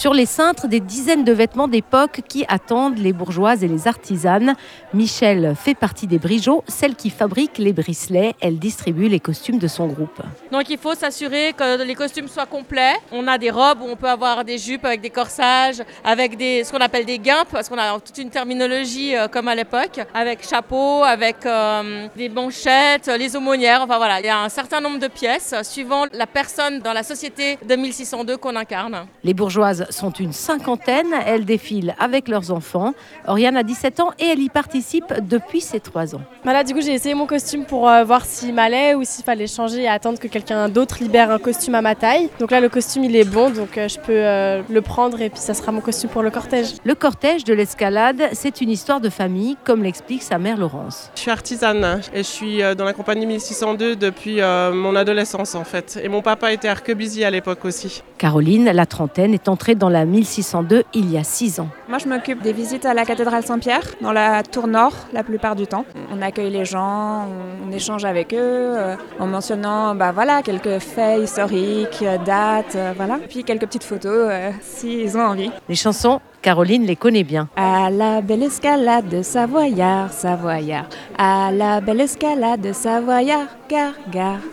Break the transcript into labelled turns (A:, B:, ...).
A: Sur les cintres, des dizaines de vêtements d'époque qui attendent les bourgeoises et les artisanes. Michel fait partie des Brigeaux, celle qui fabrique les bricelets. Elle distribue les costumes de son groupe.
B: Donc il faut s'assurer que les costumes soient complets. On a des robes où on peut avoir des jupes avec des corsages, avec des, ce qu'on appelle des guimpes, parce qu'on a toute une terminologie euh, comme à l'époque, avec chapeau, avec euh, des manchettes, les aumônières. Enfin voilà, il y a un certain nombre de pièces suivant la personne dans la société de 1602 qu'on incarne.
A: Les bourgeoises sont une cinquantaine. Elles défilent avec leurs enfants. Oriane a 17 ans et elle y participe depuis ses 3 ans.
C: Voilà, du coup, j'ai essayé mon costume pour euh, voir s'il m'allait ou s'il fallait changer et attendre que quelqu'un d'autre libère un costume à ma taille. Donc là, le costume, il est bon, donc euh, je peux euh, le prendre et puis ça sera mon costume pour le cortège.
A: Le cortège de l'escalade, c'est une histoire de famille, comme l'explique sa mère Laurence.
D: Je suis artisane et je suis dans la compagnie 1602 depuis mon adolescence en fait. Et mon papa était arquebusier à l'époque aussi.
A: Caroline, la trentaine, est entrée dans la 1602 il y a 6 ans.
E: Moi, je m'occupe des visites à la cathédrale Saint-Pierre, dans la tour nord la plupart du temps. On accueille les gens, on échange avec eux, euh, en mentionnant bah, voilà, quelques faits historiques, dates, euh, voilà. Puis quelques petites photos euh, s'ils ont envie.
A: Les chansons, Caroline les connaît bien.
E: À la belle escalade de Savoyard, Savoyard. À la belle escalade de Savoyard, gare, gare.